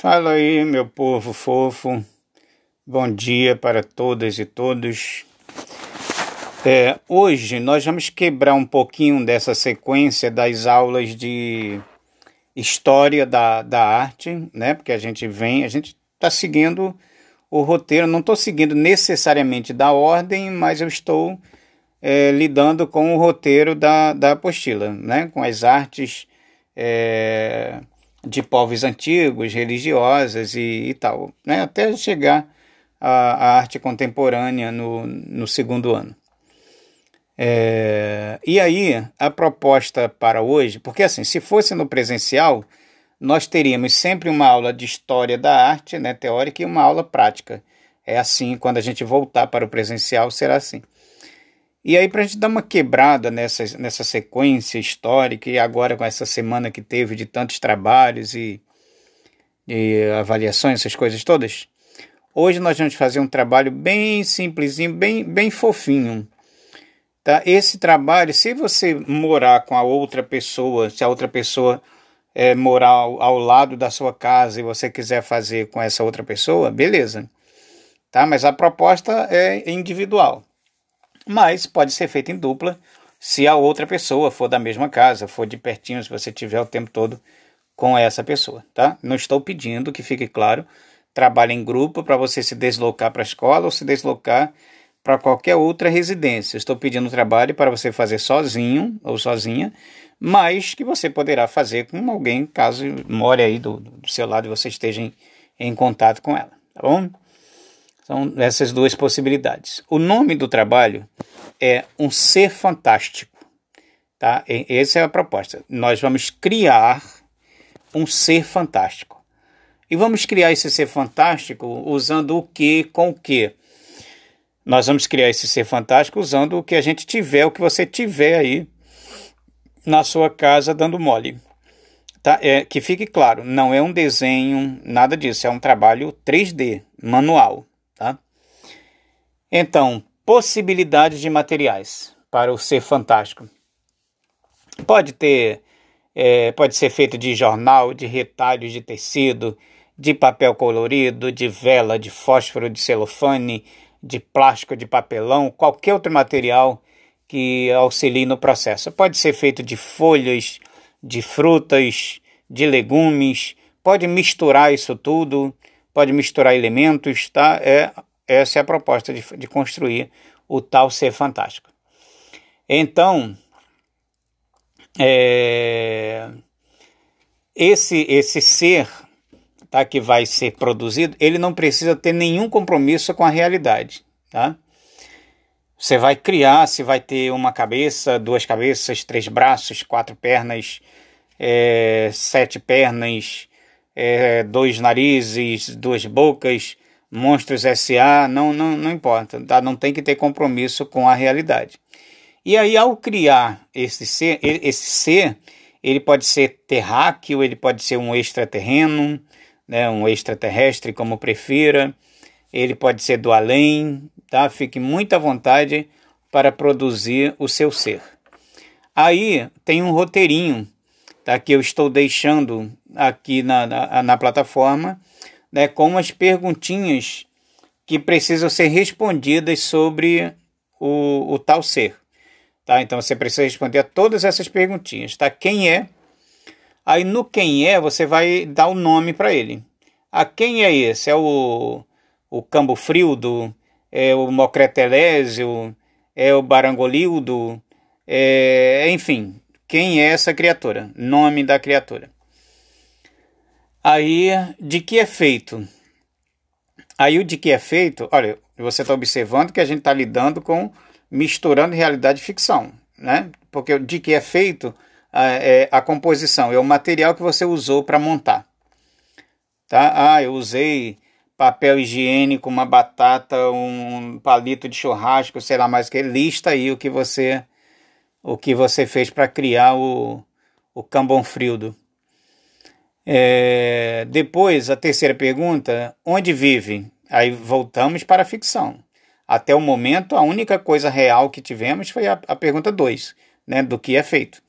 Fala aí, meu povo fofo. Bom dia para todas e todos. É, hoje nós vamos quebrar um pouquinho dessa sequência das aulas de história da, da arte, né? Porque a gente vem, a gente está seguindo o roteiro, não estou seguindo necessariamente da ordem, mas eu estou é, lidando com o roteiro da, da apostila, né? Com as artes. É, de povos antigos, religiosas e, e tal, né? até chegar à, à, arte contemporânea no, no segundo ano. É, e aí, a proposta para hoje, porque assim, se fosse no presencial, nós teríamos sempre uma aula de história da arte, né, teórica, e uma aula prática. É assim, quando a gente voltar para o presencial, será assim. E aí, para a gente dar uma quebrada nessa, nessa sequência histórica, e agora com essa semana que teve de tantos trabalhos e, e avaliações, essas coisas todas, hoje nós vamos fazer um trabalho bem simplesinho, bem, bem fofinho. Tá? Esse trabalho, se você morar com a outra pessoa, se a outra pessoa é, morar ao, ao lado da sua casa e você quiser fazer com essa outra pessoa, beleza. Tá? Mas a proposta é individual mas pode ser feito em dupla se a outra pessoa for da mesma casa, for de pertinho, se você tiver o tempo todo com essa pessoa, tá? Não estou pedindo que fique claro, trabalhe em grupo para você se deslocar para a escola ou se deslocar para qualquer outra residência. Estou pedindo trabalho para você fazer sozinho ou sozinha, mas que você poderá fazer com alguém caso more aí do, do seu lado e você esteja em, em contato com ela, tá bom? São essas duas possibilidades. O nome do trabalho é Um Ser Fantástico. Tá? Essa é a proposta. Nós vamos criar um ser fantástico. E vamos criar esse ser fantástico usando o que com o que? Nós vamos criar esse ser fantástico usando o que a gente tiver, o que você tiver aí na sua casa dando mole. Tá? É, que fique claro, não é um desenho, nada disso, é um trabalho 3D, manual. Tá? Então, possibilidades de materiais para o ser fantástico. Pode ter, é, pode ser feito de jornal, de retalhos de tecido, de papel colorido, de vela, de fósforo, de celofane, de plástico, de papelão, qualquer outro material que auxilie no processo. Pode ser feito de folhas, de frutas, de legumes, pode misturar isso tudo pode misturar elementos, tá? É, essa é a proposta de, de construir o tal ser fantástico. Então, é, esse, esse ser tá, que vai ser produzido, ele não precisa ter nenhum compromisso com a realidade. Tá? Você vai criar, se vai ter uma cabeça, duas cabeças, três braços, quatro pernas, é, sete pernas, é, dois narizes, duas bocas, monstros SA, não, não, não importa, tá? não tem que ter compromisso com a realidade. E aí, ao criar esse ser, esse ser, ele pode ser terráqueo, ele pode ser um extraterreno, né, um extraterrestre, como prefira, ele pode ser do além, tá? Fique muito à vontade para produzir o seu ser. Aí tem um roteirinho tá, que eu estou deixando aqui na, na, na plataforma, né, com as perguntinhas que precisam ser respondidas sobre o, o tal ser. Tá? Então você precisa responder a todas essas perguntinhas. Tá? Quem é? Aí no quem é você vai dar o um nome para ele. A quem é esse? É o, o Cambofrildo? É o Mocretelésio? É o Barangolildo? É, enfim, quem é essa criatura? Nome da criatura. Aí, de que é feito? Aí, o de que é feito, olha, você está observando que a gente está lidando com misturando realidade e ficção, né? Porque de que é feito é a composição, é o material que você usou para montar. Tá? Ah, eu usei papel higiênico, uma batata, um palito de churrasco, sei lá mais o que. Lista aí o que você o que você fez para criar o, o Cambonfrildo. É, depois, a terceira pergunta: onde vive? Aí voltamos para a ficção. Até o momento, a única coisa real que tivemos foi a, a pergunta 2, né, do que é feito.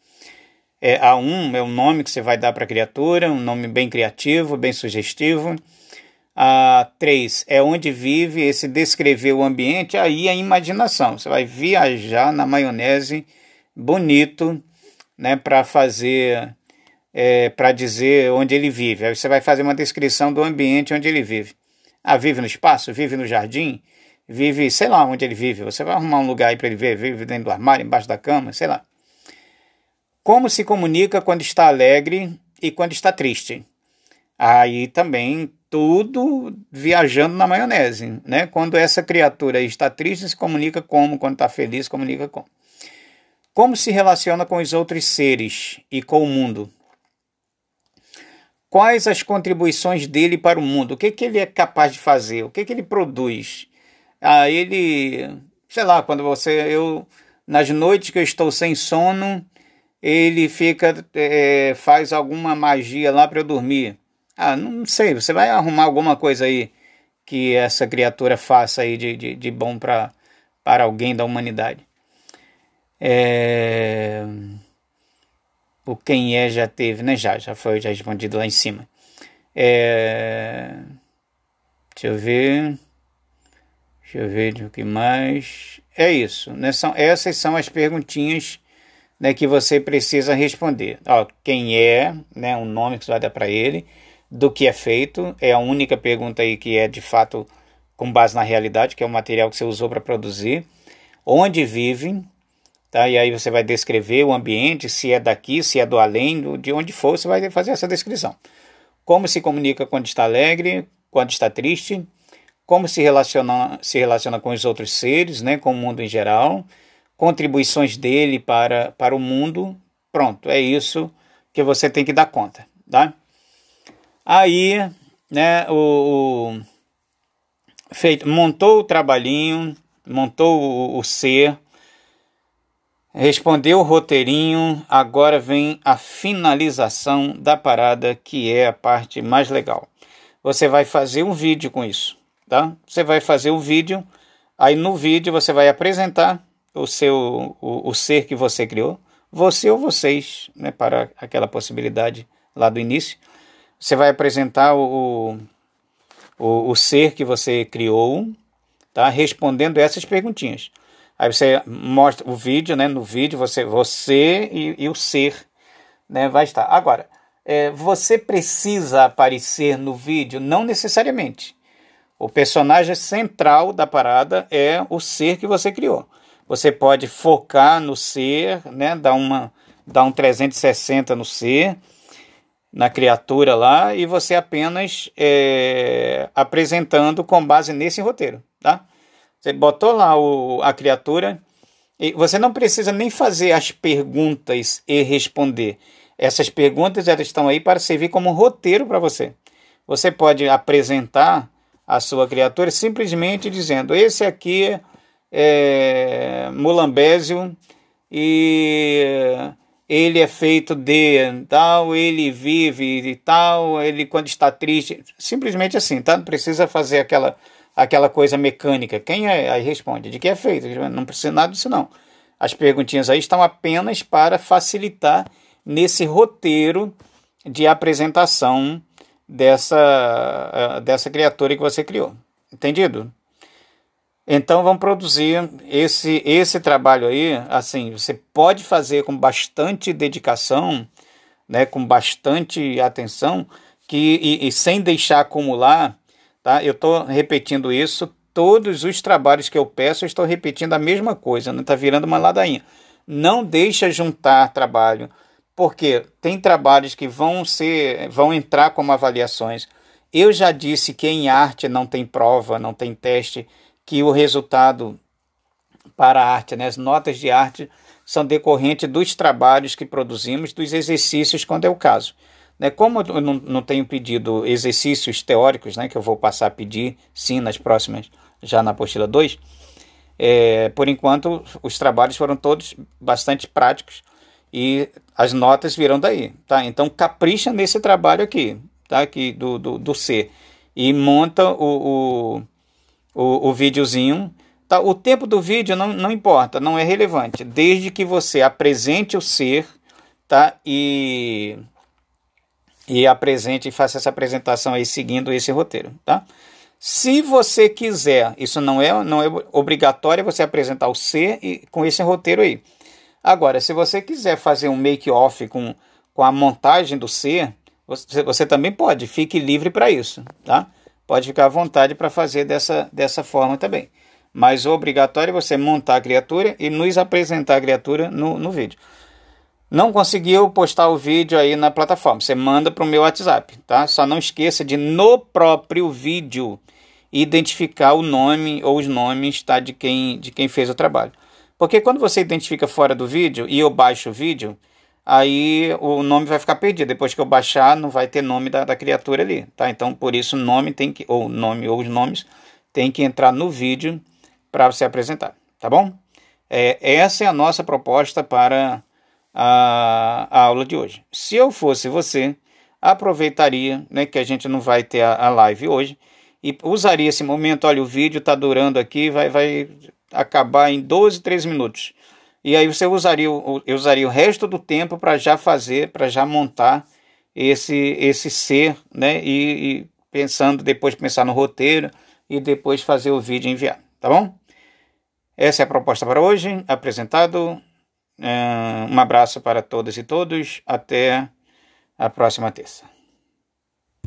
É, A1 é o nome que você vai dar para a criatura, um nome bem criativo, bem sugestivo. A3 é onde vive, esse descrever o ambiente, aí a imaginação. Você vai viajar na maionese bonito, né, para fazer, é, para dizer onde ele vive. Aí você vai fazer uma descrição do ambiente onde ele vive. Ah, vive no espaço, vive no jardim, vive, sei lá onde ele vive. Você vai arrumar um lugar aí para ele ver, vive dentro do armário, embaixo da cama, sei lá. Como se comunica quando está alegre e quando está triste? Aí também tudo viajando na maionese, né? Quando essa criatura está triste, se comunica como, quando está feliz, comunica como. Como se relaciona com os outros seres e com o mundo? Quais as contribuições dele para o mundo? O que, que ele é capaz de fazer? O que, que ele produz? Ah, ele, sei lá, quando você, eu, nas noites que eu estou sem sono, ele fica, é, faz alguma magia lá para eu dormir. Ah, não sei, você vai arrumar alguma coisa aí que essa criatura faça aí de, de, de bom para alguém da humanidade. É... O quem é já teve, né? Já, já foi já respondido lá em cima. É... Deixa eu ver. Deixa eu ver o que mais. É isso, né? São, essas são as perguntinhas né, que você precisa responder. Ó, quem é, né? O nome que você vai dar para ele do que é feito. É a única pergunta aí que é de fato com base na realidade, que é o material que você usou para produzir. Onde vivem, tá? E aí você vai descrever o ambiente, se é daqui, se é do além, de onde for, você vai fazer essa descrição. Como se comunica quando está alegre, quando está triste, como se relaciona, se relaciona com os outros seres, né, com o mundo em geral, contribuições dele para, para o mundo. Pronto, é isso que você tem que dar conta, tá? Aí, né, o, o feito, montou o trabalhinho, montou o, o ser, respondeu o roteirinho, agora vem a finalização da parada, que é a parte mais legal. Você vai fazer um vídeo com isso, tá? Você vai fazer um vídeo, aí no vídeo você vai apresentar o seu o, o ser que você criou, você ou vocês, né, para aquela possibilidade lá do início. Você vai apresentar o, o, o ser que você criou, tá? respondendo essas perguntinhas. Aí você mostra o vídeo, né? No vídeo você, você e, e o ser, né? Vai estar. Agora, é, você precisa aparecer no vídeo? Não necessariamente. O personagem central da parada é o ser que você criou. Você pode focar no ser, né? Dar uma, dar um 360 no ser na criatura lá e você apenas é, apresentando com base nesse roteiro, tá? Você botou lá o, a criatura e você não precisa nem fazer as perguntas e responder. Essas perguntas elas estão aí para servir como roteiro para você. Você pode apresentar a sua criatura simplesmente dizendo: esse aqui é Mulambésio e ele é feito de tal, ele vive de tal, ele quando está triste, simplesmente assim, tá? Não precisa fazer aquela aquela coisa mecânica. Quem é? Aí responde, de que é feito? Não precisa nada disso não. As perguntinhas aí estão apenas para facilitar nesse roteiro de apresentação dessa, eh, dessa criatura que você criou. Entendido? Então vamos produzir esse esse trabalho aí, assim, você pode fazer com bastante dedicação, né, com bastante atenção, que e, e sem deixar acumular, tá? Eu estou repetindo isso todos os trabalhos que eu peço, eu estou repetindo a mesma coisa, não está virando uma ladainha. Não deixa juntar trabalho, porque tem trabalhos que vão ser, vão entrar como avaliações. Eu já disse que em arte não tem prova, não tem teste que o resultado para a arte, né, as notas de arte, são decorrentes dos trabalhos que produzimos, dos exercícios, quando é o caso. Né, como eu não, não tenho pedido exercícios teóricos, né, que eu vou passar a pedir, sim, nas próximas, já na apostila 2, é, por enquanto os trabalhos foram todos bastante práticos e as notas virão daí, tá? Então capricha nesse trabalho aqui, tá? Aqui do, do, do C e monta o, o o, o videozinho. Tá? O tempo do vídeo não, não importa, não é relevante, desde que você apresente o ser, tá? E e apresente e faça essa apresentação aí seguindo esse roteiro, tá? Se você quiser, isso não é, não é obrigatório você apresentar o C e, com esse roteiro aí. Agora, se você quiser fazer um make-off com, com a montagem do C, você, você também pode, fique livre para isso, tá? Pode ficar à vontade para fazer dessa, dessa forma também. Mas o obrigatório é você montar a criatura e nos apresentar a criatura no, no vídeo. Não conseguiu postar o vídeo aí na plataforma, você manda para o meu WhatsApp, tá? Só não esqueça de no próprio vídeo identificar o nome ou os nomes tá, de, quem, de quem fez o trabalho. Porque quando você identifica fora do vídeo e eu baixo o vídeo, aí o nome vai ficar perdido. Depois que eu baixar, não vai ter nome da, da criatura ali, tá? Então, por isso, o nome tem que, ou nome ou os nomes, tem que entrar no vídeo para você apresentar, tá bom? É, essa é a nossa proposta para a, a aula de hoje. Se eu fosse você, aproveitaria, né, que a gente não vai ter a, a live hoje, e usaria esse momento, olha, o vídeo está durando aqui, vai, vai acabar em 12, 13 minutos. E aí você usaria, eu usaria o resto do tempo para já fazer, para já montar esse esse ser, né? E, e, pensando depois pensar no roteiro e depois fazer o vídeo e enviar, tá bom? Essa é a proposta para hoje, apresentado. Um abraço para todas e todos. Até a próxima terça.